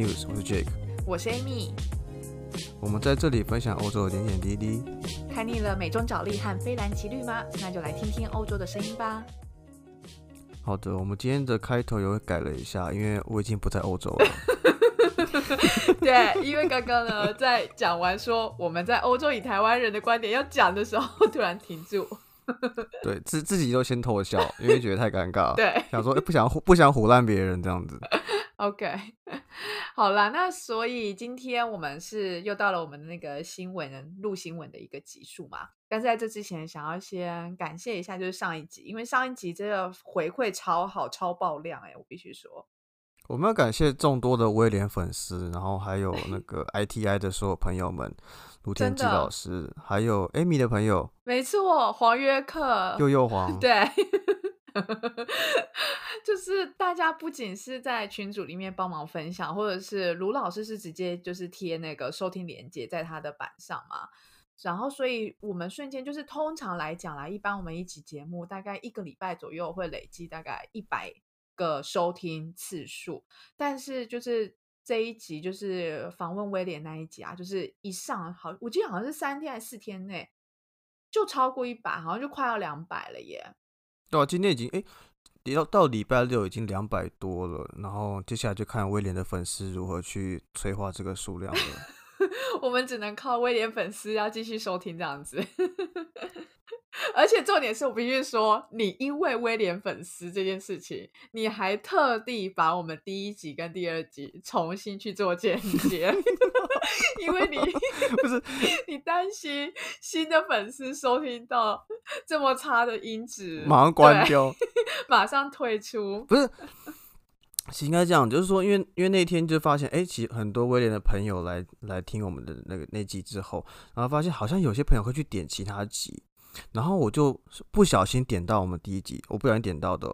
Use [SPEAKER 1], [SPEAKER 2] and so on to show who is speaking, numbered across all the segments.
[SPEAKER 1] News，我是 Jake，
[SPEAKER 2] 我是 Amy。
[SPEAKER 1] 我们在这里分享欧洲的点点滴滴。
[SPEAKER 2] 看腻了美中角力和非蓝奇绿吗？那就来听听欧洲的声音吧。
[SPEAKER 1] 好的，我们今天的开头又改了一下，因为我已经不在欧洲了。
[SPEAKER 2] 对，因为刚刚呢，在讲完说我们在欧洲以台湾人的观点要讲的时候，突然停住。
[SPEAKER 1] 对，自自己都先偷笑，因为觉得太尴尬。
[SPEAKER 2] 对，
[SPEAKER 1] 想说不想不想唬烂别人这样子。
[SPEAKER 2] OK，好啦，那所以今天我们是又到了我们的那个新闻录新闻的一个集数嘛。但是在这之前，想要先感谢一下，就是上一集，因为上一集这个回馈超好、超爆量哎，我必须说。
[SPEAKER 1] 我们要感谢众多的威廉粉丝，然后还有那个 ITI 的所有朋友们，卢天基老师，还有 Amy 的朋友，
[SPEAKER 2] 没错，黄约克，
[SPEAKER 1] 又又黄，
[SPEAKER 2] 对，就是大家不仅是在群组里面帮忙分享，或者是卢老师是直接就是贴那个收听链接在他的板上嘛，然后所以我们瞬间就是通常来讲啦，一般我们一集节目大概一个礼拜左右会累积大概一百。个收听次数，但是就是这一集就是访问威廉那一集啊，就是一上好，我记得好像是三天还是四天内就超过一百，好像就快要两百了耶。
[SPEAKER 1] 对啊，今天已经哎，到到礼拜六已经两百多了，然后接下来就看威廉的粉丝如何去催化这个数量了。
[SPEAKER 2] 我们只能靠威廉粉丝要继续收听这样子。而且重点是我必须说，你因为威廉粉丝这件事情，你还特地把我们第一集跟第二集重新去做剪接，因为你
[SPEAKER 1] 不是
[SPEAKER 2] 你担心新的粉丝收听到这么差的音质，
[SPEAKER 1] 马上关掉，
[SPEAKER 2] 马上退出。
[SPEAKER 1] 不是，应该这样，就是说，因为因为那天就发现，哎，其实很多威廉的朋友来来听我们的那个那集之后，然后发现好像有些朋友会去点其他集。然后我就不小心点到我们第一集，我不小心点到的，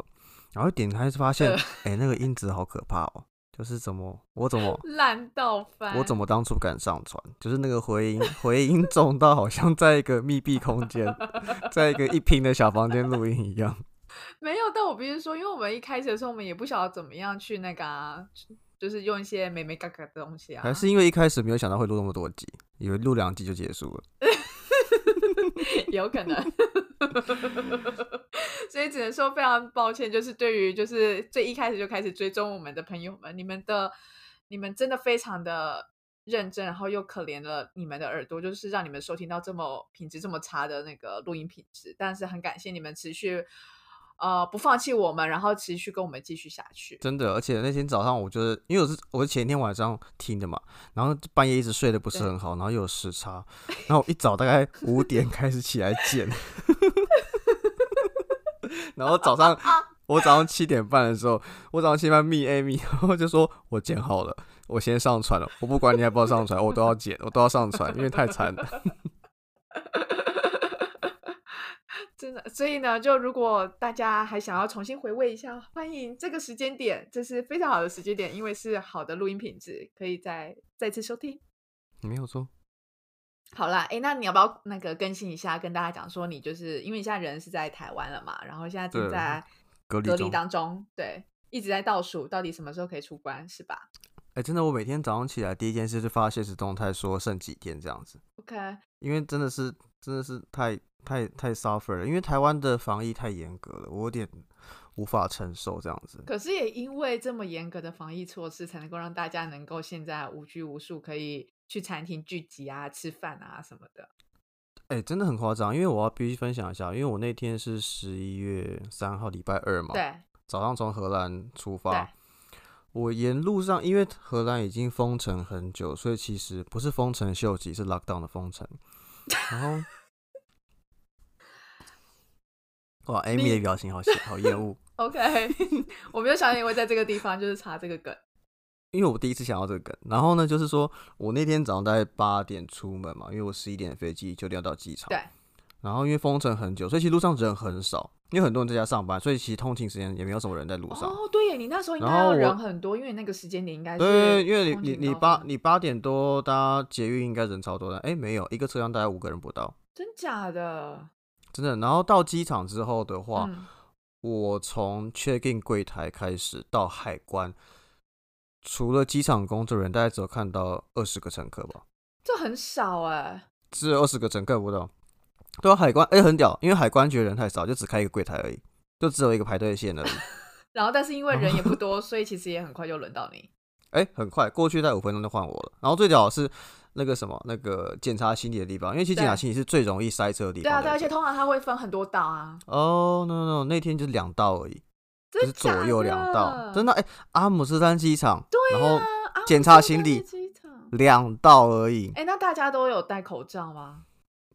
[SPEAKER 1] 然后点开发现，哎，那个音质好可怕哦！就是怎么我怎么
[SPEAKER 2] 烂到翻，
[SPEAKER 1] 我怎么当初不敢上传？就是那个回音回音重到好像在一个密闭空间，在一个一平的小房间录音一样。
[SPEAKER 2] 没有，但我必须说，因为我们一开始的时候，我们也不晓得怎么样去那个，就是用一些美美嘎嘎的东西啊。
[SPEAKER 1] 还是因为一开始没有想到会录那么多集，以为录两集就结束了。
[SPEAKER 2] 有可能，所以只能说非常抱歉。就是对于就是最一开始就开始追踪我们的朋友们，你们的你们真的非常的认真，然后又可怜了你们的耳朵，就是让你们收听到这么品质这么差的那个录音品质。但是很感谢你们持续。呃，不放弃我们，然后持续跟我们继续下去。
[SPEAKER 1] 真的，而且那天早上，我就是因为我是我是前一天晚上听的嘛，然后半夜一直睡得不是很好，然后又有时差，然后一早大概五点开始起来剪，然后早上 我早上七点半的时候，我早上七点半密 Amy，然后就说我剪好了，我先上传了，我不管你要不要上传，我都要剪，我都要上传，因为太惨了。
[SPEAKER 2] 真的，所以呢，就如果大家还想要重新回味一下，欢迎这个时间点，这是非常好的时间点，因为是好的录音品质，可以再再次收听。
[SPEAKER 1] 你没有错。
[SPEAKER 2] 好啦，哎，那你要不要那个更新一下，跟大家讲说，你就是因为你现在人是在台湾了嘛，然后现在正在
[SPEAKER 1] 隔
[SPEAKER 2] 隔离当中，对，一直在倒数，到底什么时候可以出关，是吧？
[SPEAKER 1] 哎，真的，我每天早上起来第一件事就发现实动态，说剩几天这样子。
[SPEAKER 2] OK，
[SPEAKER 1] 因为真的是真的是太。太太 suffer 了，因为台湾的防疫太严格了，我有点无法承受这样子。
[SPEAKER 2] 可是也因为这么严格的防疫措施，才能够让大家能够现在无拘无束，可以去餐厅聚集啊、吃饭啊什么的。
[SPEAKER 1] 哎，真的很夸张，因为我要必须分享一下，因为我那天是十一月三号礼拜二嘛，
[SPEAKER 2] 对，
[SPEAKER 1] 早上从荷兰出发，我沿路上因为荷兰已经封城很久，所以其实不是封城秀吉，是 lockdown 的封城，然后。哇，Amy 的表情好好厌恶。
[SPEAKER 2] OK，我没有想到你会在这个地方就是查这个梗，
[SPEAKER 1] 因为我第一次想到这个梗。然后呢，就是说我那天早上大概八点出门嘛，因为我十一点飞机就要到机场。
[SPEAKER 2] 对。
[SPEAKER 1] 然后因为封城很久，所以其实路上人很少，因为很多人在家上班，所以其实通勤时间也没有什么人在路上。
[SPEAKER 2] 哦，对耶，你那时候应该要人很多，因为那个时间点应该是。
[SPEAKER 1] 对，因为你你你八你八点多搭捷运应该人超多的。哎，没有一个车厢大概五个人不到。
[SPEAKER 2] 真假的？
[SPEAKER 1] 真的，然后到机场之后的话，我从 check in 柜台开始到海关，除了机场工作人员，大概只有看到二十个乘客吧，
[SPEAKER 2] 这很少哎、
[SPEAKER 1] 只有二十个乘客不到。对啊，海关哎、很屌，因为海关觉得人太少，就只开一个柜台而已，就只有一个排队线而已。
[SPEAKER 2] 然后但是因为人也不多，所以其实也很快就轮到你。
[SPEAKER 1] 哎、很快过去大概五分钟就换我了。然后最屌的是那个什么，那个检查行李的地方，因为其实检查
[SPEAKER 2] 对
[SPEAKER 1] 行李是最容易塞车的地方
[SPEAKER 2] 对啊，对啊，而且通常它会分很多道啊，
[SPEAKER 1] 哦、no no 那天就是两道而已，就是左右两道，真
[SPEAKER 2] 的
[SPEAKER 1] 的哎、阿姆斯特丹机场，
[SPEAKER 2] 对
[SPEAKER 1] 然后检查行李
[SPEAKER 2] 知道那个机场
[SPEAKER 1] 两道而已。
[SPEAKER 2] 哎、那大家都有戴口罩吗？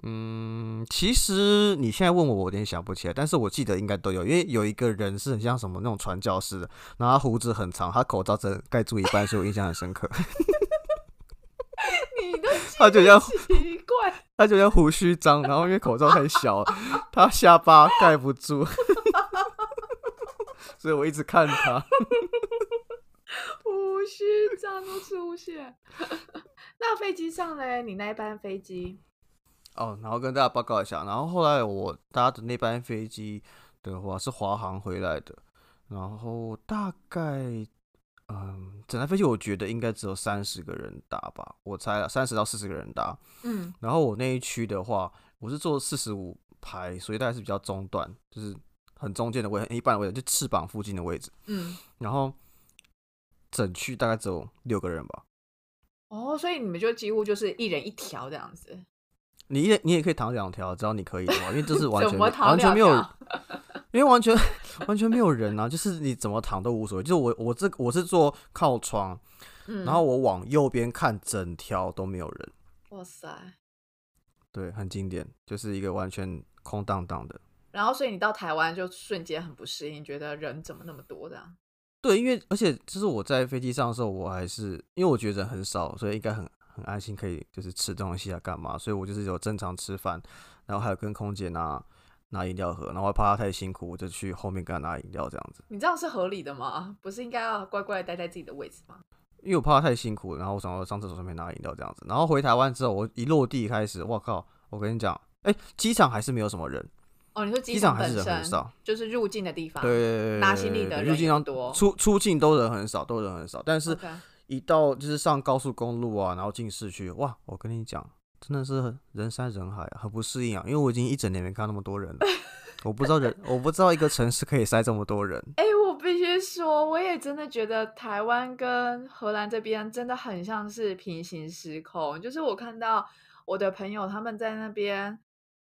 [SPEAKER 1] 嗯，其实你现在问我，我有点想不起来，但是我记得应该都有，因为有一个人是很像什么那种传教士的，然后他胡子很长，他口罩真的盖住一半，所以我印象很深刻。他就像
[SPEAKER 2] 奇怪，
[SPEAKER 1] 他就像胡须章，然后因为口罩太小，他下巴盖不住，所以我一直看他。
[SPEAKER 2] 胡须章都出现。那飞机上嘞，你那一班飞机
[SPEAKER 1] 哦，然后跟大家报告一下，然后后来我搭的那班飞机的话是华航回来的，然后大概嗯，整台飞机我觉得应该只有三十个人搭吧，我猜了三十到四十个人搭。
[SPEAKER 2] 嗯，
[SPEAKER 1] 然后我那一区的话，我是坐四十五排，所以大概是比较中段，就是很中间的位，很一般的位置，就翅膀附近的位置。
[SPEAKER 2] 嗯，
[SPEAKER 1] 然后整区大概只有六个人吧。
[SPEAKER 2] 哦，所以你们就几乎就是一人一条这样子，
[SPEAKER 1] 你也你也可以躺两条，只要你可以的话，因为这是完 全完全没有因为完全 完全没有人啊，就是你怎么躺都无所谓。就是我我这我是坐靠窗，
[SPEAKER 2] 嗯，
[SPEAKER 1] 然后我往右边看，整条都没有人，
[SPEAKER 2] 哇塞，
[SPEAKER 1] 对，很经典，就是一个完全空荡荡的。
[SPEAKER 2] 然后所以你到台湾就瞬间很不适应，觉得人怎么那么多这样？
[SPEAKER 1] 对，因为而且就是我在飞机上的时候，我还是因为我觉得人很少，所以应该很很安心，可以就是吃东西啊干嘛，所以我就是有正常吃饭，然后还有跟空姐拿拿饮料喝，然后我怕他太辛苦，我就去后面跟他拿饮料这样子，
[SPEAKER 2] 你这样是合理的吗？不是应该要乖乖地待在自己的位置吗？
[SPEAKER 1] 因为我怕他太辛苦，然后我想要上厕所顺便拿饮料这样子，然后回台湾之后，我一落地开始，我靠，我跟你讲，哎、机场还是没有什么人，
[SPEAKER 2] 哦，你说
[SPEAKER 1] 机
[SPEAKER 2] 场
[SPEAKER 1] 场还是人很少，
[SPEAKER 2] 就是入境的地方，
[SPEAKER 1] 对，
[SPEAKER 2] 拿行李的
[SPEAKER 1] 入境上
[SPEAKER 2] 多
[SPEAKER 1] 出出境都人很少，都人很少，但是一到就是上高速公路啊，然后进市区，哇，我跟你讲，真的是人山人海、啊，很不适应啊。因为我已经一整年没看到那么多人了，我不知道人，我不知道一个城市可以塞这么多人。
[SPEAKER 2] 哎、我必须说，我也真的觉得台湾跟荷兰这边真的很像是平行时空。就是我看到我的朋友他们在那边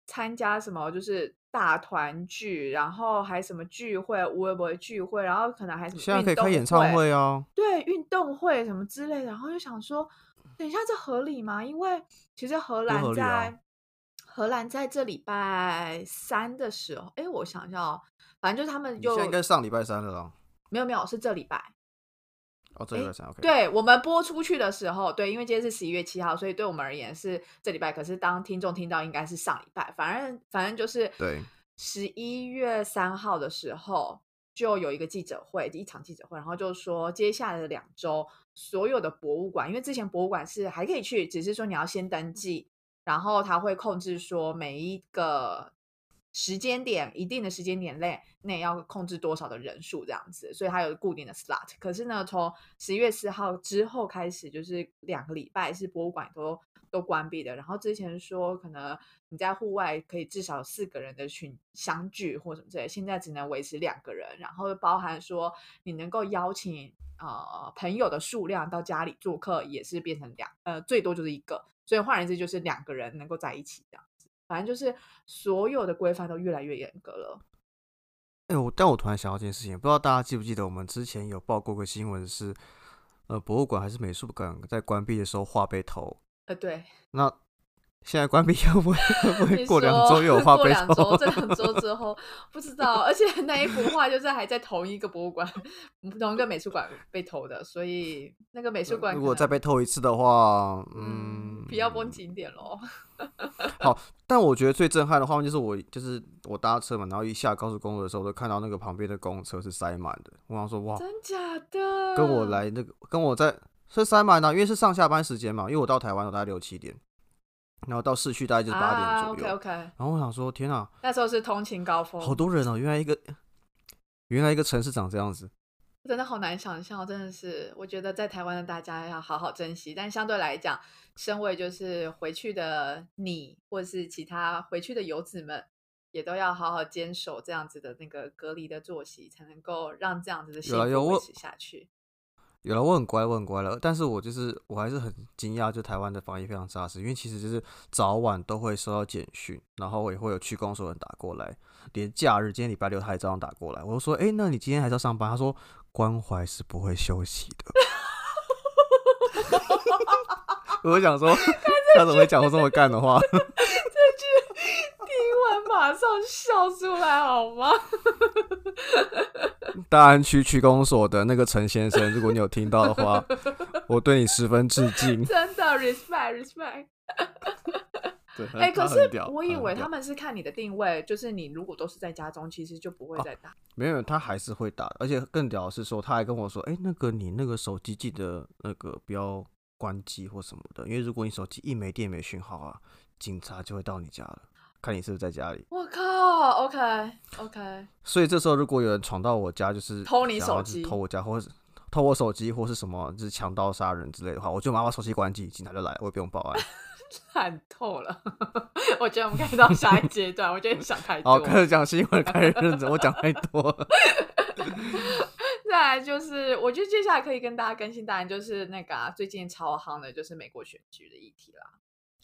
[SPEAKER 2] 参加什么，就是大团聚，然后还什么聚会、无微博聚会，然后可能还什么
[SPEAKER 1] 现在可以开演唱会哦，
[SPEAKER 2] 对运动会什么之类的，然后就想说，等一下这合理吗？因为其实荷兰在、荷兰在这礼拜三的时候，哎，我想一下哦，反正就是他们就
[SPEAKER 1] 应该上礼拜三了啦。
[SPEAKER 2] 没有没有是这礼拜，
[SPEAKER 1] 哦，这礼拜三，OK。
[SPEAKER 2] 对我们播出去的时候，对，因为今天是十一月七号，所以对我们而言是这礼拜。可是当听众听到，应该是上礼拜。反正反正就是
[SPEAKER 1] 对
[SPEAKER 2] 十一月三号的时候，就有一个记者会，一场记者会，然后就说接下来的两周，所有的博物馆，因为之前博物馆是还可以去，只是说你要先登记，然后他会控制说每一个时间点，一定的时间点内内要控制多少的人数这样子，所以它有固定的 slot。可是呢，从十一月四号之后开始，就是两个礼拜是博物馆都都关闭的。然后之前说可能你在户外可以至少四个人的群相聚或什么之类，现在只能维持两个人，然后包含说你能够邀请呃朋友的数量到家里做客，也是变成两呃最多就是一个，所以换言之就是两个人能够在一起这样子。反正就是所有的规范都越来越严格了。
[SPEAKER 1] 哎、我但我突然想到一件事情，不知道大家记不记得，我们之前有报过个新闻是，呃，博物馆还是美术馆在关闭的时候画被偷，
[SPEAKER 2] 呃，对，
[SPEAKER 1] 那现在关闭又不会 会不会过两周又有画
[SPEAKER 2] 过
[SPEAKER 1] 被偷？
[SPEAKER 2] 两周，这两周之后不知道，而且那一幅画就是还在同一个博物馆、同一个美术馆被偷的，所以那个美术馆
[SPEAKER 1] 如果再被偷一次的话，
[SPEAKER 2] 嗯
[SPEAKER 1] 嗯，，
[SPEAKER 2] 不要绷紧点喽。
[SPEAKER 1] 好但我觉得最震撼的画面就是我就是我搭车嘛，然后一下高速公路的时候，我就看到那个旁边的公车是塞满的。我想说哇，
[SPEAKER 2] 真假的？
[SPEAKER 1] 跟我来那个跟我在是塞满的、因为是上下班时间嘛。因为我到台湾我大概六七点，然后到市区大概就是八点左右。
[SPEAKER 2] 啊、OK OK，
[SPEAKER 1] 然后我想说，天啊，
[SPEAKER 2] 那时候是通勤高峰，
[SPEAKER 1] 好多人哦！原来一个原来一个城市长这样子。
[SPEAKER 2] 真的好难想象，真的是，我觉得在台湾的大家要好好珍惜。但相对来讲，身为就是回去的你，或是其他回去的游子们，也都要好好坚守这样子的那个隔离的作息，才能够让这样子的幸福维持下去。
[SPEAKER 1] 有了，我很乖，我很乖了。但是我就是我还是很惊讶，就台湾的防疫非常扎实，因为其实就是早晚都会收到简讯，然后也会有区公所人打过来，连假日今天礼拜六他也照样打过来。我就说，哎，那你今天还是要上班？他说关怀是不会休息的。我想说，他怎么会讲出这么干的话？
[SPEAKER 2] 马上笑出来好吗？
[SPEAKER 1] 大安区区公所的那个陈先生，如果你有听到的话，我对你十分致敬。
[SPEAKER 2] 真的，respect respect。
[SPEAKER 1] 对，
[SPEAKER 2] 哎，可是我以为他们是看你的定位，就是你如果都是在家中，其实就不会再打。
[SPEAKER 1] 没有，他还是会打，而且更屌的是说，他还跟我说，哎，那个你那个手机记得那个不要关机或什么的，因为如果你手机一没电没讯号啊，警察就会到你家了。看你是不是在家里。
[SPEAKER 2] 我靠，OK OK。
[SPEAKER 1] 所以这时候如果有人闯到我家，就是
[SPEAKER 2] 偷你手机，
[SPEAKER 1] 偷我家，或是偷我手机，或是什么，就是强盗杀人之类的话，我就马上把手机关机，警察就来，我也不用报案。
[SPEAKER 2] 惨透了，我觉得我们可以到下一阶段。我觉得你想太多。
[SPEAKER 1] 好，开始讲新闻，开始认真。我讲太多了。
[SPEAKER 2] 再来就是，我觉得接下来可以跟大家更新，当然就是那个最近超夯的，就是美国选举的议题啦。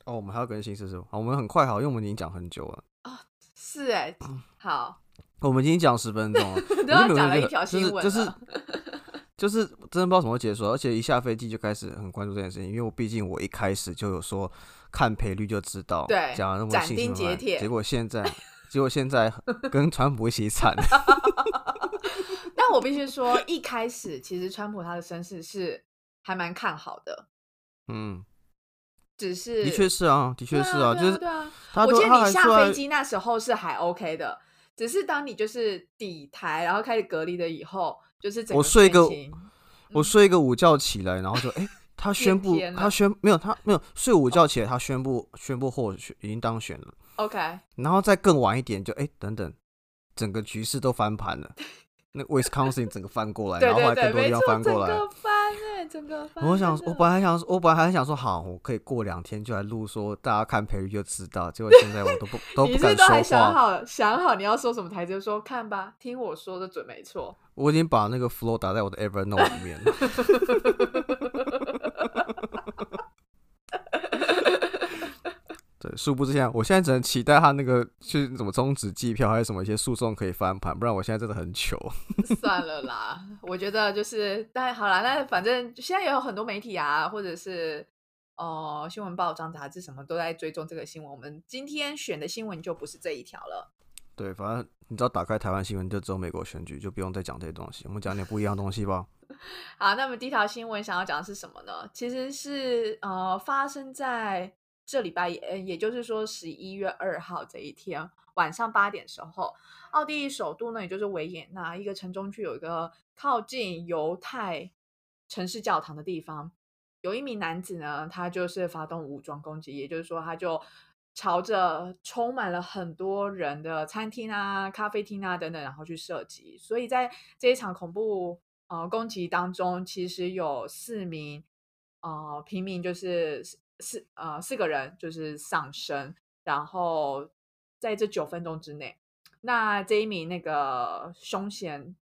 [SPEAKER 1] 哦，我们还要更新是什么？好，我们很快好，因为我们已经讲很久了。
[SPEAKER 2] 啊，是哎，好，
[SPEAKER 1] 我们已经讲十分钟了，
[SPEAKER 2] 都要讲了一条新闻，
[SPEAKER 1] 就是 就是真的不知道怎么解说，而且一下飞机就开始很关注这件事情，因为我毕竟我一开始就有说看赔率就知道，
[SPEAKER 2] 对，
[SPEAKER 1] 讲了那么
[SPEAKER 2] 斩钉截铁，
[SPEAKER 1] 结果现在结果现在跟川普一起惨。
[SPEAKER 2] 但我必须说，一开始其实川普他的身世是还蛮看好的，嗯。只是
[SPEAKER 1] 的确是啊，的确是啊，就是
[SPEAKER 2] 对啊。我记得你下飞机那时候是还 OK 的，只是当你就是底台，然后开始隔离了以后，就是
[SPEAKER 1] 我睡一个，我睡一个午觉起来，然后就哎，他 宣布他宣没有他没有 睡午觉起来，他宣布宣布获选已经当选了
[SPEAKER 2] ，OK。
[SPEAKER 1] 然后再更晚一点，就哎等等，整个局势都翻盘了。那 Wisconsin 整个翻过来，然后还更多地方翻过来，
[SPEAKER 2] 翻哎，整个翻。
[SPEAKER 1] 我想，我本来想，我本来还想说，好，我可以过两天就来录，说大家看培育就知道。结果现在我都不 都不敢说话。
[SPEAKER 2] 想好想好你要说什么台词，说看吧，听我说的准没错。
[SPEAKER 1] 我已经把那个 flow 打在我的 Evernote 里面。对，殊不知现在，我现在只能期待他那个去怎么终止机票，还有什么一些诉讼可以翻盘，不然我现在真的很糗。
[SPEAKER 2] 算了啦，我觉得就是，但好啦，那反正现在也有很多媒体啊，或者是哦新闻报章、杂志什么都在追踪这个新闻。我们今天选的新闻就不是这一条了。
[SPEAKER 1] 对，反正你知道，打开台湾新闻就只有美国选举，就不用再讲这些东西。我们讲点不一样的东西吧。
[SPEAKER 2] 好，那么第一条新闻想要讲的是什么呢？其实是呃发生在。这礼拜也，也就是说十一月二号这一天晚上八点时候，奥地利首都呢，也就是维也纳一个城中区有一个靠近犹太城市教堂的地方，有一名男子呢，他就是发动武装攻击，也就是说，他就朝着充满了很多人的餐厅啊、咖啡厅啊等等，然后去射击。所以在这一场恐怖呃攻击当中，其实有四名呃平民就是。四呃四个人就是丧生，然后在这九分钟之内，那这一名那个凶嫌，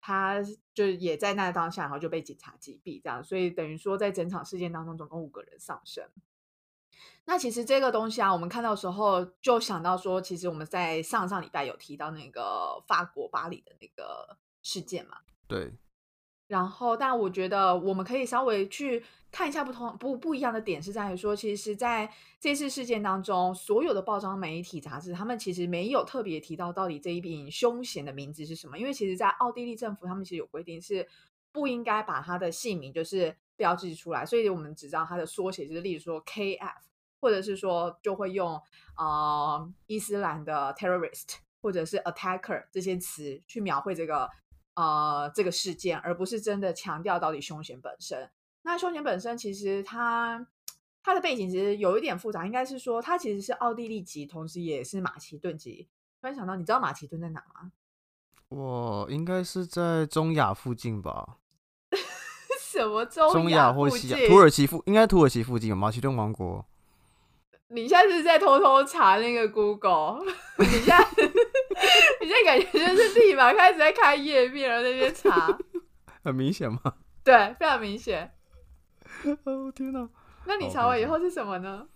[SPEAKER 2] 他就也在那当下，然后就被警察击毙，这样，所以等于说在整场事件当中，总共五个人丧生。那其实这个东西啊，我们看到时候就想到说，其实我们在上上礼拜有提到那个法国巴黎的那个事件嘛，
[SPEAKER 1] 对。
[SPEAKER 2] 然后，但我觉得我们可以稍微去看一下不同不不一样的点，是在于说，其实在这次事件当中，所有的报章媒体杂志，他们其实没有特别提到到底这一名凶嫌的名字是什么，因为其实，在奥地利政府，他们其实有规定是不应该把他的姓名就是标志出来，所以我们只知道他的缩写，就是例如说 KF，或者是说就会用呃伊斯兰的 terrorist 或者是 attacker 这些词去描绘这个。呃，这个事件，而不是真的强调到底凶险本身。那凶险本身其实它它的背景其实有一点复杂，应该是说它其实是奥地利籍，同时也是马其顿籍。突然想到，你知道马其顿在哪吗？
[SPEAKER 1] 我应该是在中亚附近吧，
[SPEAKER 2] 什么中
[SPEAKER 1] 中
[SPEAKER 2] 亚
[SPEAKER 1] 亚或西亚，
[SPEAKER 2] 附近
[SPEAKER 1] 土耳其附应该土耳其附近有马其顿王国。
[SPEAKER 2] 你现在是在偷偷查那个 Google？你现在 你现在感觉就是立马开始在开页面，然后在那边查，
[SPEAKER 1] 很明显吗？
[SPEAKER 2] 对，非常明显。
[SPEAKER 1] 哦天哪！
[SPEAKER 2] 那你查完以后是什么呢？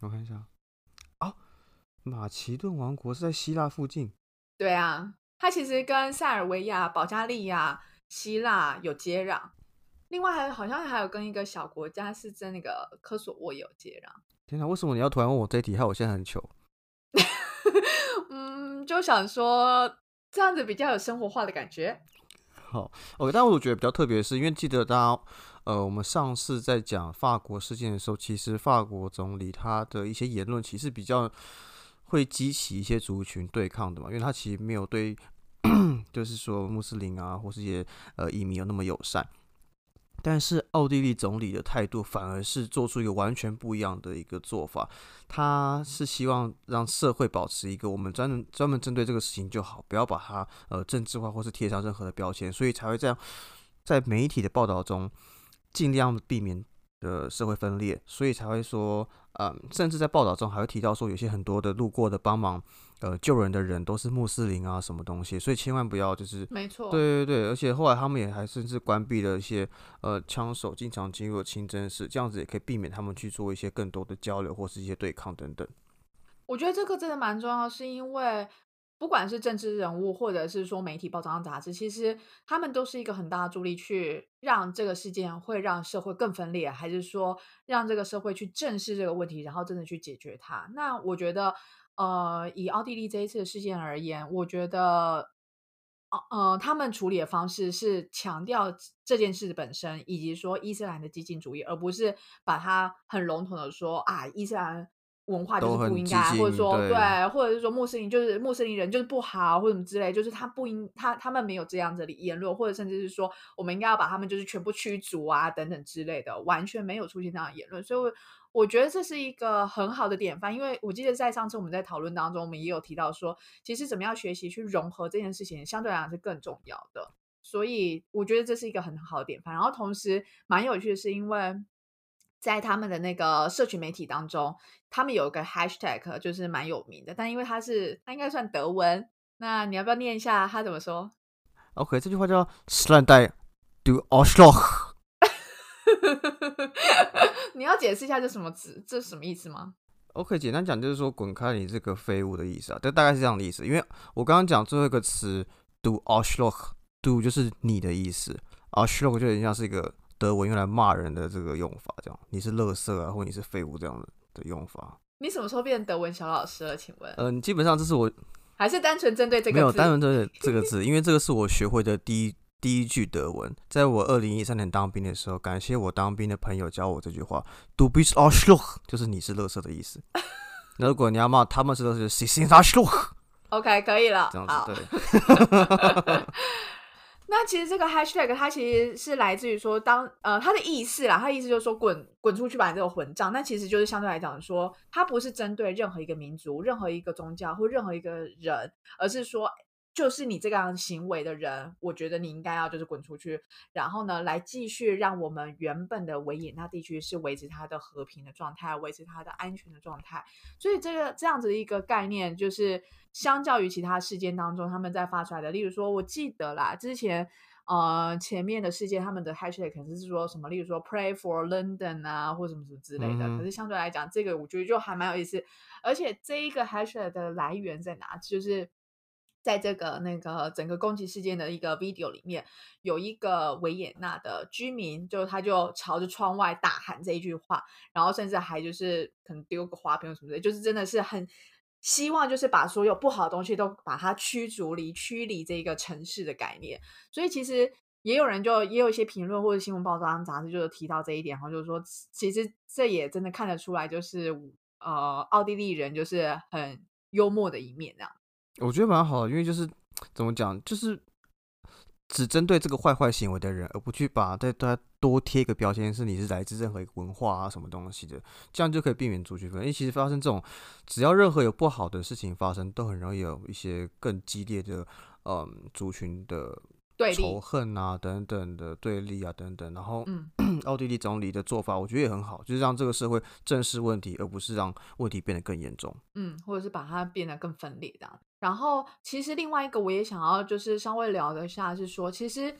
[SPEAKER 1] 我看一下，哦，马其顿王国是在希腊附近。
[SPEAKER 2] 对啊，它其实跟塞尔维亚、保加利亚、希腊有接壤，另外还有好像还有跟一个小国家是在那个科索沃有接壤。
[SPEAKER 1] 天哪，为什么你要突然问我这一题？害我现在很糗。
[SPEAKER 2] 嗯，就想说这样子比较有生活化的感觉。
[SPEAKER 1] 好，OK，但我觉得比较特别的是，因为记得大家，呃，我们上次在讲法国事件的时候，其实法国总理他的一些言论其实比较会激起一些族群对抗的嘛，因为他其实没有对，就是说穆斯林啊或是一些呃移民有那么友善。但是奥地利总理的态度反而是做出一个完全不一样的一个做法，他是希望让社会保持一个我们专门专门针对这个事情就好，不要把它呃政治化或是贴上任何的标签，所以才会这样在媒体的报道中尽量避免呃社会分裂，所以才会说，嗯，甚至在报道中还会提到说，有些很多的路过的帮忙呃救人的人都是穆斯林啊什么东西，所以千万不要就是
[SPEAKER 2] 没错，
[SPEAKER 1] 对对对，而且后来他们也还甚至关闭了一些呃枪手经常进入的清真寺，这样子也可以避免他们去做一些更多的交流或是一些对抗等等。
[SPEAKER 2] 我觉得这个真的蛮重要，是因为不管是政治人物，或者是说媒体、报章、杂志，其实他们都是一个很大的助力，去让这个事件会让社会更分裂，还是说让这个社会去正视这个问题，然后真的去解决它。那我觉得，呃，以奥地利这一次的事件而言，我觉得。呃呃，他们处理的方式是强调这件事本身，以及说伊斯兰的激进主义，而不是把它很笼统的说啊，伊斯兰文化就是不应该，或者说
[SPEAKER 1] 对
[SPEAKER 2] 对，或者是说穆斯林就是穆斯林人就是不好，或者什么之类，就是他不应他他们没有这样子的言论，或者甚至是说我们应该要把他们就是全部驱逐啊等等之类的，完全没有出现这样的言论，所以我。我觉得这是一个很好的典范，因为我记得在上次我们在讨论当中，我们也有提到说，其实怎么样学习去融合这件事情，相对来讲是更重要的。所以我觉得这是一个很好的典范。然后同时蛮有趣的是，因为在他们的那个社群媒体当中，他们有一个 hashtag 就是蛮有名的，但因为它是它应该算德文，那你要不要念一下他怎么说
[SPEAKER 1] ？OK，这句话叫 s l a n d i du Arschloch。
[SPEAKER 2] 你要解释一下这什么词，这是什么意思吗
[SPEAKER 1] ？OK，简单讲就是说滚开你这个废物的意思啊，这大概是这样的意思。因为我刚刚讲最后一个词 du Arschloch，du 就是你的意思，Arschloch 就有点像是一个德文用来骂人的这个用法，这样你是垃圾啊，或你是废物这样的的用法。
[SPEAKER 2] 你什么时候变德文小老师了？请问，
[SPEAKER 1] 嗯、基本上这是我
[SPEAKER 2] 还是单纯针对这个字
[SPEAKER 1] 没有单纯针对这个字，因为这个是我学会的第一第一句德文，在我二零一三年当兵的时候，感谢我当兵的朋友教我这句话，Du bist Arschloch，就是你是垃圾的意思。那如果你要骂他们是垃圾，就是 Sie sind
[SPEAKER 2] Arschloch，OK 可以了。
[SPEAKER 1] 这样子对。
[SPEAKER 2] 那其实这个 hashtag 它其实是来自于说当，呃它的意思啦，它的意思就是说滚滚出去吧，你这个混账。那其实就是相对来讲说，它不是针对任何一个民族、任何一个宗教或任何一个人，而是说。就是你这个样行为的人，我觉得你应该要就是滚出去，然后呢，来继续让我们原本的维也纳地区是维持它的和平的状态，维持它的安全的状态。所以这个这样子的一个概念，就是相较于其他事件当中他们在发出来的，例如说，我记得啦，之前呃前面的事件他们的 hashtag 可能是说什么，例如说 pray for London 啊，或什么什么之类的。
[SPEAKER 1] 嗯
[SPEAKER 2] 可是相对来讲，这个我觉得就还蛮有意思，而且这一个 hashtag 的来源在哪？就是。在这个那个整个攻击事件的一个 video 里面，有一个维也纳的居民，就他就朝着窗外大喊这一句话，然后甚至还就是可能丢个花瓶什么的，就是真的是很希望就是把所有不好的东西都把它驱逐离驱离这个城市的概念。所以其实也有人就也有一些评论或者新闻报章杂志就是提到这一点，然后就是说，其实这也真的看得出来，就是呃奥地利人就是很幽默的一面这样。
[SPEAKER 1] 我觉得蛮好的，因为就是怎么讲，就是只针对这个坏坏行为的人，而不去把再对他多贴一个标签，是你是来自任何一个文化啊什么东西的，这样就可以避免族群分。因为其实发生这种，只要任何有不好的事情发生，都很容易有一些更激烈的嗯族群的
[SPEAKER 2] 对立
[SPEAKER 1] 仇恨啊等等的对立啊等等，然后
[SPEAKER 2] 嗯，
[SPEAKER 1] 奥地利总理的做法，我觉得也很好，就是让这个社会正视问题，而不是让问题变得更严重。
[SPEAKER 2] 嗯，或者是把它变得更分裂这样。然后，其实另外一个我也想要就是稍微聊一下，是说，其实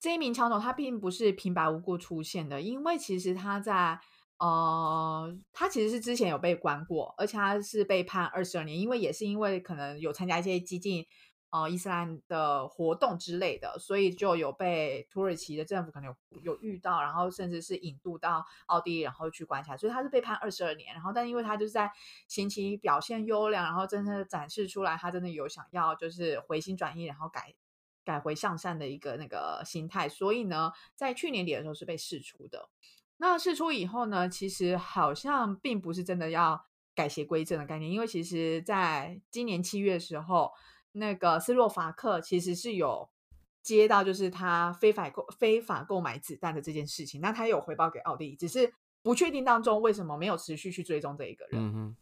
[SPEAKER 2] 这一名枪手他并不是平白无故出现的，因为其实他在呃，他其实是之前有被关过，而且他是被判二十二年，因为也是因为可能有参加一些激进呃伊斯兰的活动之类的，所以就有被土耳其的政府可能有有遇到，然后甚至是引渡到奥地利，然后去关起来，所以他是被判二十二年。然后，但因为他就是在刑期表现优良，然后真的展示出来，他真的有想要就是回心转意，然后改改回向善的一个那个心态，所以呢，在去年底的时候是被释出的。那释出以后呢，其实好像并不是真的要改邪归正的概念，因为其实在今年七月的时候，那个斯洛伐克其实是有接到就是他非法购非法购买子弹的这件事情，那他有回报给奥地利，只是不确定当中为什么没有持续去追踪这一个人。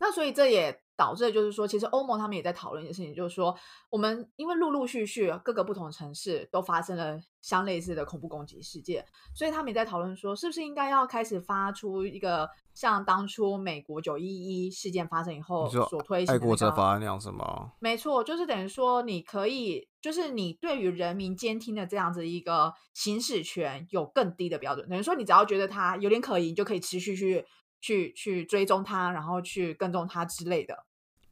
[SPEAKER 2] 那所以这也导致，就是说，其实欧盟他们也在讨论一件事情，就是说，我们因为陆陆续续各个不同城市都发生了相类似的恐怖攻击事件，所以他们也在讨论说，是不是应该要开始发出一个像当初美国九一一事件发生以后所推行的、那
[SPEAKER 1] 爱国者
[SPEAKER 2] 个
[SPEAKER 1] 法案那样子吗？
[SPEAKER 2] 没错，就是等于说，你可以，就是你对于人民监听的这样子一个行使权有更低的标准。等于说，你只要觉得他有点可疑，你就可以持续去去去追踪他，然后去跟踪他之类的。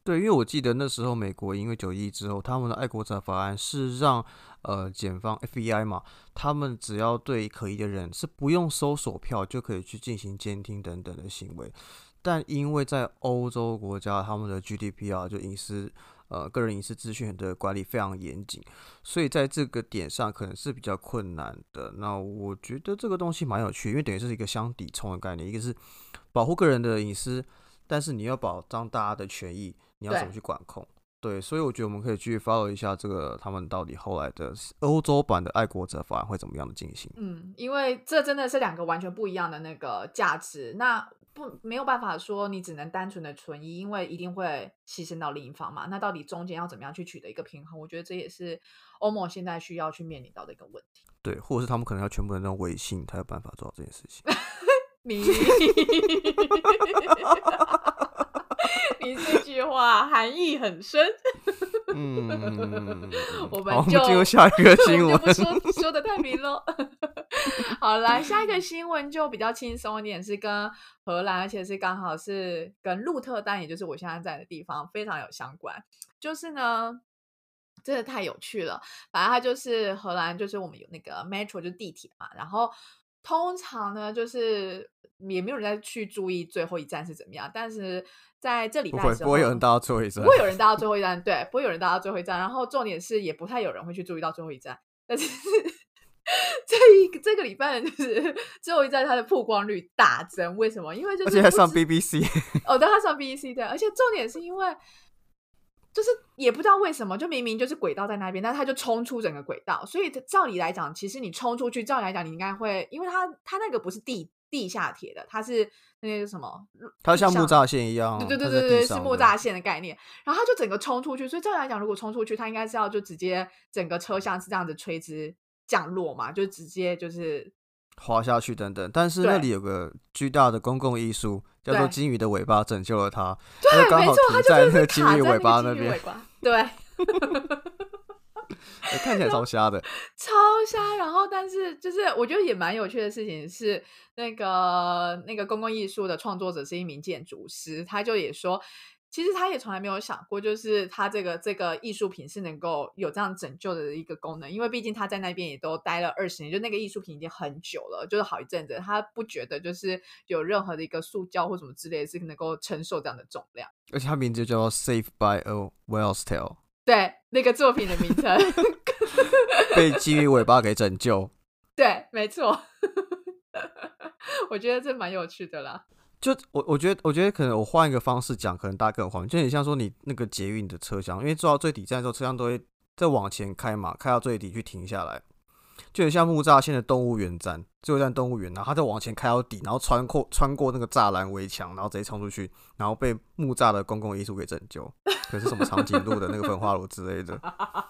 [SPEAKER 1] 对，因为我记得那时候美国因为九一之后，他们的爱国者法案是让呃检方 FBI 嘛，他们只要对可疑的人是不用搜索票就可以去进行监听等等的行为。但因为在欧洲国家，他们的 GDPR 就隐私呃个人隐私资讯的管理非常严谨，所以在这个点上可能是比较困难的。那我觉得这个东西蛮有趣，因为等于是一个相抵冲的概念，一个是保护个人的隐私，但是你要保障大家的权益，你要怎么去管控？对，所以我觉得我们可以去 follow 一下这个他们到底后来的欧洲版的爱国者法案会怎么样的进行。
[SPEAKER 2] 嗯，因为这真的是两个完全不一样的那个价值，那不没有办法说你只能单纯的存疑，因为一定会牺牲到另一方嘛。那到底中间要怎么样去取得一个平衡？我觉得这也是欧盟现在需要去面临到的一个问题。
[SPEAKER 1] 对，或者是他们可能要全部人用微信才有办法做到这件事情。
[SPEAKER 2] 你你这句话含义很深，
[SPEAKER 1] 嗯，
[SPEAKER 2] 我们
[SPEAKER 1] 进入下一个 新闻
[SPEAKER 2] 就。不说说 的太明了。好，来下一个新闻就比较轻松一点，是跟荷兰，而且是刚好是跟鹿特丹，也就是我现在在的地方非常有相关。就是呢，真的太有趣了。反正它就是荷兰，就是我们有那个 metro 就是地铁嘛，然后通常呢就是也没有人再去注意最后一站是怎么样，但是在这里
[SPEAKER 1] 不会，不会有人到最后一站
[SPEAKER 2] 不。会有人搭到最后一站，对，不会有人搭到最后一站。然后重点是，也不太有人会去注意到最后一站。但是 这一个这个礼拜就是最后一站，它的曝光率大增。为什么？因为就是
[SPEAKER 1] 而且还上 BBC，
[SPEAKER 2] 哦，对，他上 BBC 对，而且重点是因为就是也不知道为什么，就明明就是轨道在那边，但他就冲出整个轨道。所以照理来讲，其实你冲出去，照理来讲你应该会，因为他他那个不是地地下铁的，它是那个什么
[SPEAKER 1] 它像木栅线一样，
[SPEAKER 2] 对对对对对，是木栅线的概念。然后它就整个冲出去，所以照理来讲，如果冲出去，它应该是要就直接整个车厢是这样子垂直降落嘛，就直接就是
[SPEAKER 1] 滑下去等等。但是那里有个巨大的公共艺术，叫做
[SPEAKER 2] 对
[SPEAKER 1] 金鱼的尾巴拯救了它，
[SPEAKER 2] 对，
[SPEAKER 1] 刚好
[SPEAKER 2] 没错，他
[SPEAKER 1] 停在那
[SPEAKER 2] 就是
[SPEAKER 1] 个金鱼尾巴那边
[SPEAKER 2] 对，
[SPEAKER 1] 欸看起来超瞎的。
[SPEAKER 2] 超瞎。然后，但是就是我觉得也蛮有趣的事情是，那个那个公共艺术的创作者是一名建筑师，他就也说。其实他也从来没有想过，就是他这个这个艺术品是能够有这样拯救的一个功能，因为毕竟他在那边也都待了二十年，就那个艺术品已经很久了，就是好一阵子，他不觉得就是有任何的一个塑胶或什么之类的是能够承受这样的重量。
[SPEAKER 1] 而且它名字叫做 Save by a Whale's Tail，
[SPEAKER 2] 对，那个作品的名称，
[SPEAKER 1] 被金鱼尾巴给拯救。
[SPEAKER 2] 对，没错，我觉得这蛮有趣的啦。
[SPEAKER 1] 就我我觉得，我觉得可能我换一个方式讲，可能大家更有画面。就很像说你那个捷运的车厢，因为坐到最底站的时候，车厢都会再往前开嘛，开到最底去停下来。就很像木栅线的动物园站，最后一站动物园，然后他再往前开到底，然后穿过穿过那个栅栏围墙，然后直接冲出去，然后被木栅的公共艺术给拯救，可是什么长颈鹿的那个焚化炉之类的，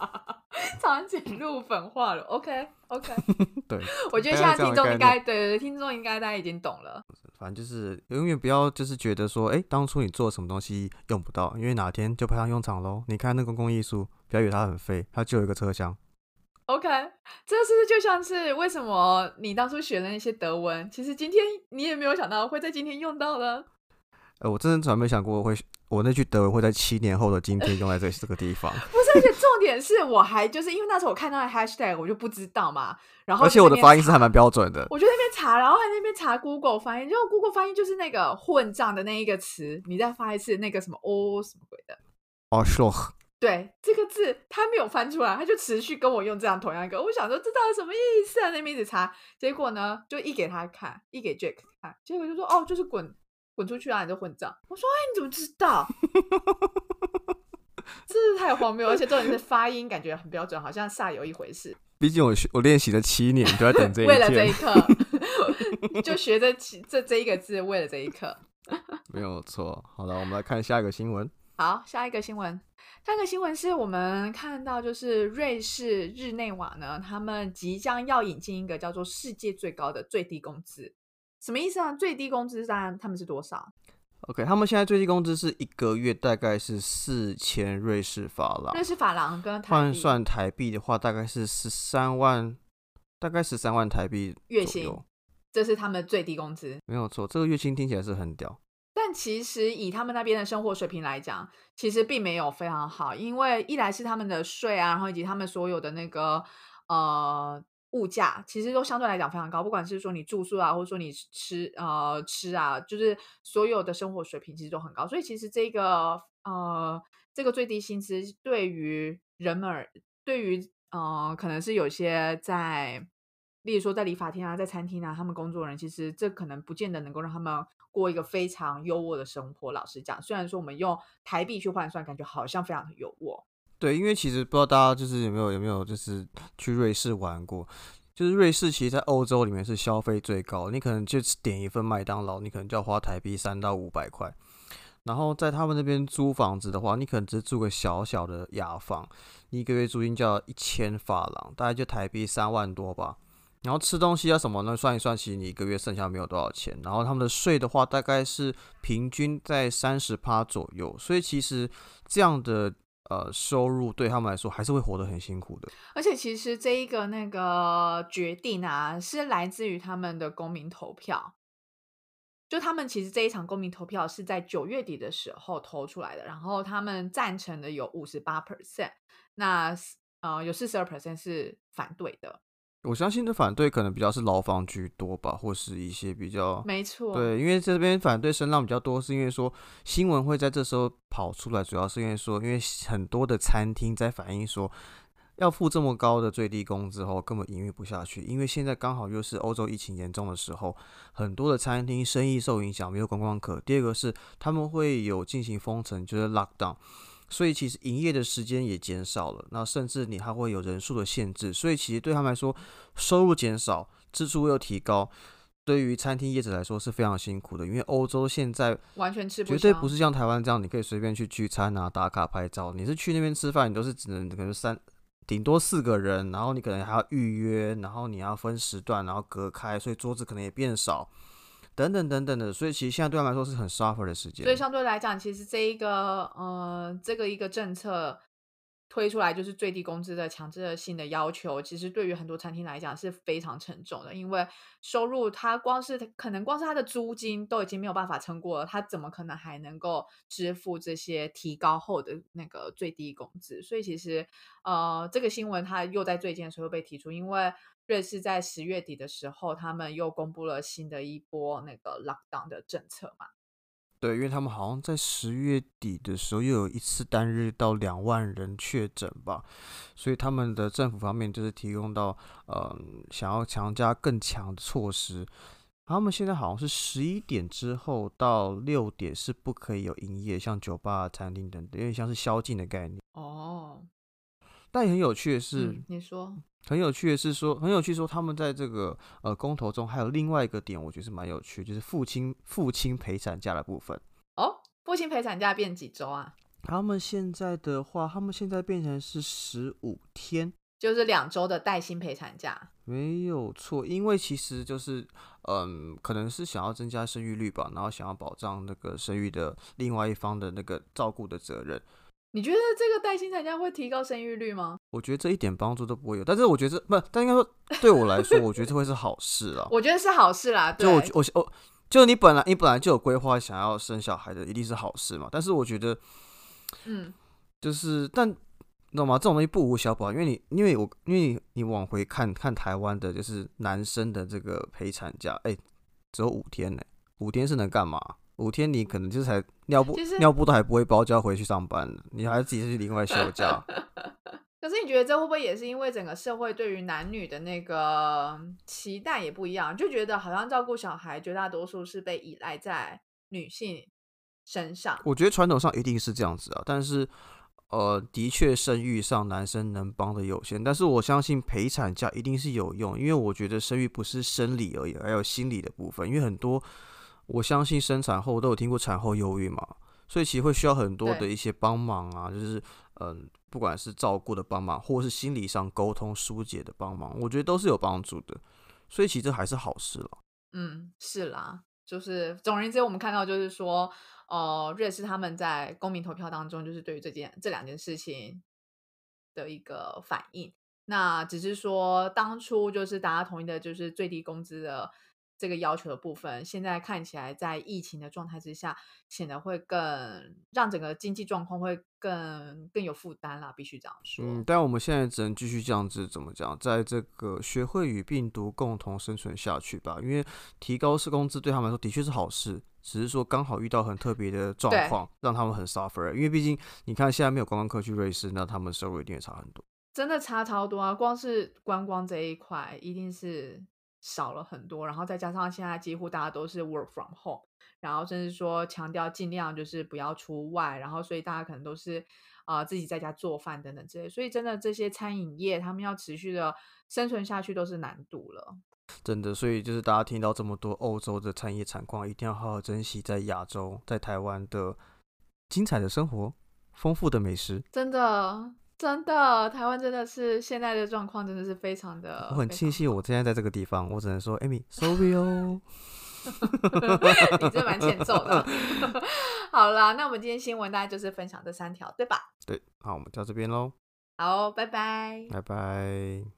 [SPEAKER 2] 长颈鹿焚化了，OK OK，
[SPEAKER 1] 对，
[SPEAKER 2] 我觉得现在听众应该对对听众应该大家已经懂了。
[SPEAKER 1] 反正就是永远不要就是觉得说，哎，当初你做什么东西用不到，因为哪天就派上用场喽。你看那公共艺术，不要以为它很废，它就有一个车厢。
[SPEAKER 2] OK，这是不是就像是为什么你当初学的那些德文，其实今天你也没有想到会在今天用到呢？
[SPEAKER 1] 呃，我真的从来没想过会，我那句德文会在七年后的今天用在这这个地方。
[SPEAKER 2] 不是，而且重点是我还就是因为那时候我看到 hashtag，我就不知道嘛。然后
[SPEAKER 1] 而且我的发音是还蛮标准的。
[SPEAKER 2] 我就那边查，然后在那边查 Google 发音，就 Google 发音就是那个混账的那一个词，你再发一次那个什么哦什么鬼的。
[SPEAKER 1] 哦，说。
[SPEAKER 2] 对这个字，他没有翻出来，他就持续跟我用这样同样一个。我想说，这到底什么意思啊？那边一直查，结果呢，就一给他看，一给 Jack 看，结果就说：“哦，就是滚滚出去啊，你就混账。”我说：“哎，你怎么知道？” 真是太荒谬，而且重点是发音感觉很标准，好像煞有一回事。
[SPEAKER 1] 毕竟我学我练习了七年，就在等这一
[SPEAKER 2] 为了这一刻，就学这这这一个字，为了这一刻，
[SPEAKER 1] 没有错。好了，我们来看下一个新闻。
[SPEAKER 2] 好，下一个新闻。下一个新闻是我们看到，就是瑞士日内瓦呢，他们即将要引进一个叫做“世界最高的最低工资”，什么意思呢？最低工资当然他们是多少
[SPEAKER 1] ？OK，他们现在最低工资是一个月大概是四千瑞士法郎，
[SPEAKER 2] 瑞士法郎跟
[SPEAKER 1] 换算台币的话，大概是十三万，大概十三万台币
[SPEAKER 2] 月薪，这是他们最低工资，
[SPEAKER 1] 没有错，这个月薪听起来是很屌。
[SPEAKER 2] 但其实以他们那边的生活水平来讲，其实并没有非常好，因为一来是他们的税啊，然后以及他们所有的那个呃物价，其实都相对来讲非常高。不管是说你住宿啊，或者说你吃呃吃啊，就是所有的生活水平其实都很高。所以其实这个呃这个最低薪资对于人们，对于呃可能是有些在。例如说，在理发厅啊，在餐厅啊，他们工作人其实这可能不见得能够让他们过一个非常优渥的生活。老实讲，虽然说我们用台币去换算，感觉好像非常的优渥。
[SPEAKER 1] 对，因为其实不知道大家就是有没有有没有就是去瑞士玩过，就是瑞士其实，在欧洲里面是消费最高。你可能就点一份麦当劳，你可能就要花台币三到五百块。然后在他们那边租房子的话，你可能只租个小小的雅房，你一个月租金就要一千法郎，大概就台币三万多吧。然后吃东西啊什么呢？算一算，其实你一个月剩下没有多少钱。然后他们的税的话，大概是平均在三十趴左右。所以其实这样的呃收入对他们来说，还是会活得很辛苦的。
[SPEAKER 2] 而且其实这一个那个决定啊，是来自于他们的公民投票。就他们其实这一场公民投票是在九月底的时候投出来的，然后他们赞成的有五十八 percent，那呃有四十二 percent 是反对的。
[SPEAKER 1] 我相信的反对可能比较是牢房居多吧，或是一些比较
[SPEAKER 2] 没错，
[SPEAKER 1] 对，因为这边反对声浪比较多，是因为说新闻会在这时候跑出来，主要是因为说，因为很多的餐厅在反映说，要付这么高的最低工资后根本营运不下去，因为现在刚好又是欧洲疫情严重的时候，很多的餐厅生意受影响，没有观光客。第二个是他们会有进行封城，就是 lock down。所以其实营业的时间也减少了，那甚至你还会有人数的限制，所以其实对他们来说，收入减少，支出又提高，对于餐厅业者来说是非常辛苦的。因为欧洲现在
[SPEAKER 2] 完全吃
[SPEAKER 1] 不绝对不是像台湾这样，你可以随便去聚餐啊、打卡拍照。你是去那边吃饭，你都是只能可能三顶多四个人，然后你可能还要预约，然后你要分时段，然后隔开，所以桌子可能也变少。等等等等的，所以其实现在对他们来说是很 suffer 的时间。
[SPEAKER 2] 所以相对来讲，其实这一个呃，这个一个政策推出来就是最低工资的强制性的要求，其实对于很多餐厅来讲是非常沉重的，因为收入它光是可能光是它的租金都已经没有办法撑过了，它怎么可能还能够支付这些提高后的那个最低工资？所以其实呃，这个新闻它又在最近的时候被提出，因为。瑞士在十月底的时候，他们又公布了新的一波那个 lockdown 的政策嘛？
[SPEAKER 1] 对，因为他们好像在十月底的时候又有一次单日到两万人确诊吧，所以他们的政府方面就是提供到，嗯，想要强加更强的措施。他们现在好像是十一点之后到六点是不可以有营业，像酒吧、餐厅等等，有点像是宵禁的概念。
[SPEAKER 2] 哦。
[SPEAKER 1] 但也很有趣的是，
[SPEAKER 2] 你说
[SPEAKER 1] 很有趣的是说，很有趣说他们在这个呃公投中还有另外一个点，我觉得是蛮有趣，就是父亲父亲陪产假的部分。
[SPEAKER 2] 哦，父亲陪产假变几周啊？
[SPEAKER 1] 他们现在的话，他们现在变成是十五天，
[SPEAKER 2] 就是两周的带薪陪产假。
[SPEAKER 1] 没有错，因为其实就是嗯，可能是想要增加生育率吧，然后想要保障那个生育的另外一方的那个照顾的责任。
[SPEAKER 2] 你觉得这个带薪产假会提高生育率吗？
[SPEAKER 1] 我觉得这一点帮助都不会有，但是我觉得不，但应该说对我来说，我觉得这会是好事啊。
[SPEAKER 2] 我觉得是好事啦。
[SPEAKER 1] 就我我我，就你本来你本来就有规划想要生小孩的，一定是好事嘛。但是我觉得，
[SPEAKER 2] 嗯，
[SPEAKER 1] 就是但你懂吗？这种东西不无小补，因为你因为我因为你你往回看看台湾的，就是男生的这个陪产假，哎，只有五天呢，五天是能干嘛？五天你可能就是才尿布尿布都还不会包就要回去上班你还自己去另外休假。
[SPEAKER 2] 可是你觉得这会不会也是因为整个社会对于男女的那个期待也不一样，就觉得好像照顾小孩绝大多数是被依赖在女性身上？
[SPEAKER 1] 我觉得传统上一定是这样子啊，但是呃，的确生育上男生能帮的有限，但是我相信陪产假一定是有用，因为我觉得生育不是生理而已，还有心理的部分，因为很多。我相信生产后都有听过产后忧郁嘛，所以其实会需要很多的一些帮忙啊，就是嗯，不管是照顾的帮忙，或是心理上沟通疏解的帮忙，我觉得都是有帮助的，所以其实还是好事了。
[SPEAKER 2] 嗯，是啦，就是总而言之，我们看到就是说，呃，瑞士他们在公民投票当中，就是对于这件这两件事情的一个反应，那只是说当初就是大家同意的，就是最低工资的。这个要求的部分，现在看起来在疫情的状态之下，显得会更让整个经济状况会更更有负担啦，必须这样说。
[SPEAKER 1] 嗯，但我们现在只能继续这样子，怎么讲，在这个学会与病毒共同生存下去吧。因为提高是工资对他们来说的确是好事，只是说刚好遇到很特别的状况，让他们很 suffer。因为毕竟你看现在没有观光客去瑞士，那他们收入一定也差很多。
[SPEAKER 2] 真的差超多啊！光是观光这一块，一定是。少了很多，然后再加上现在几乎大家都是 work from home，然后甚至说强调尽量就是不要出外，然后所以大家可能都是啊自己在家做饭等等之类，所以真的这些餐饮业他们要持续的生存下去都是难度了。
[SPEAKER 1] 真的，所以就是大家听到这么多欧洲的产业产况，一定要好好珍惜在亚洲、在台湾的精彩的生活、丰富的美食。
[SPEAKER 2] 真的。真的，台湾真的是现在的状况真的是非常的。
[SPEAKER 1] 我很庆幸我现在在这个地方，我只能说，Amy，sorry 哦。
[SPEAKER 2] 你这蛮欠揍的。好啦，那我们今天新闻大概就是分享这三条，对吧？
[SPEAKER 1] 对，好，我们到这边喽。
[SPEAKER 2] 好，拜拜。
[SPEAKER 1] 拜拜。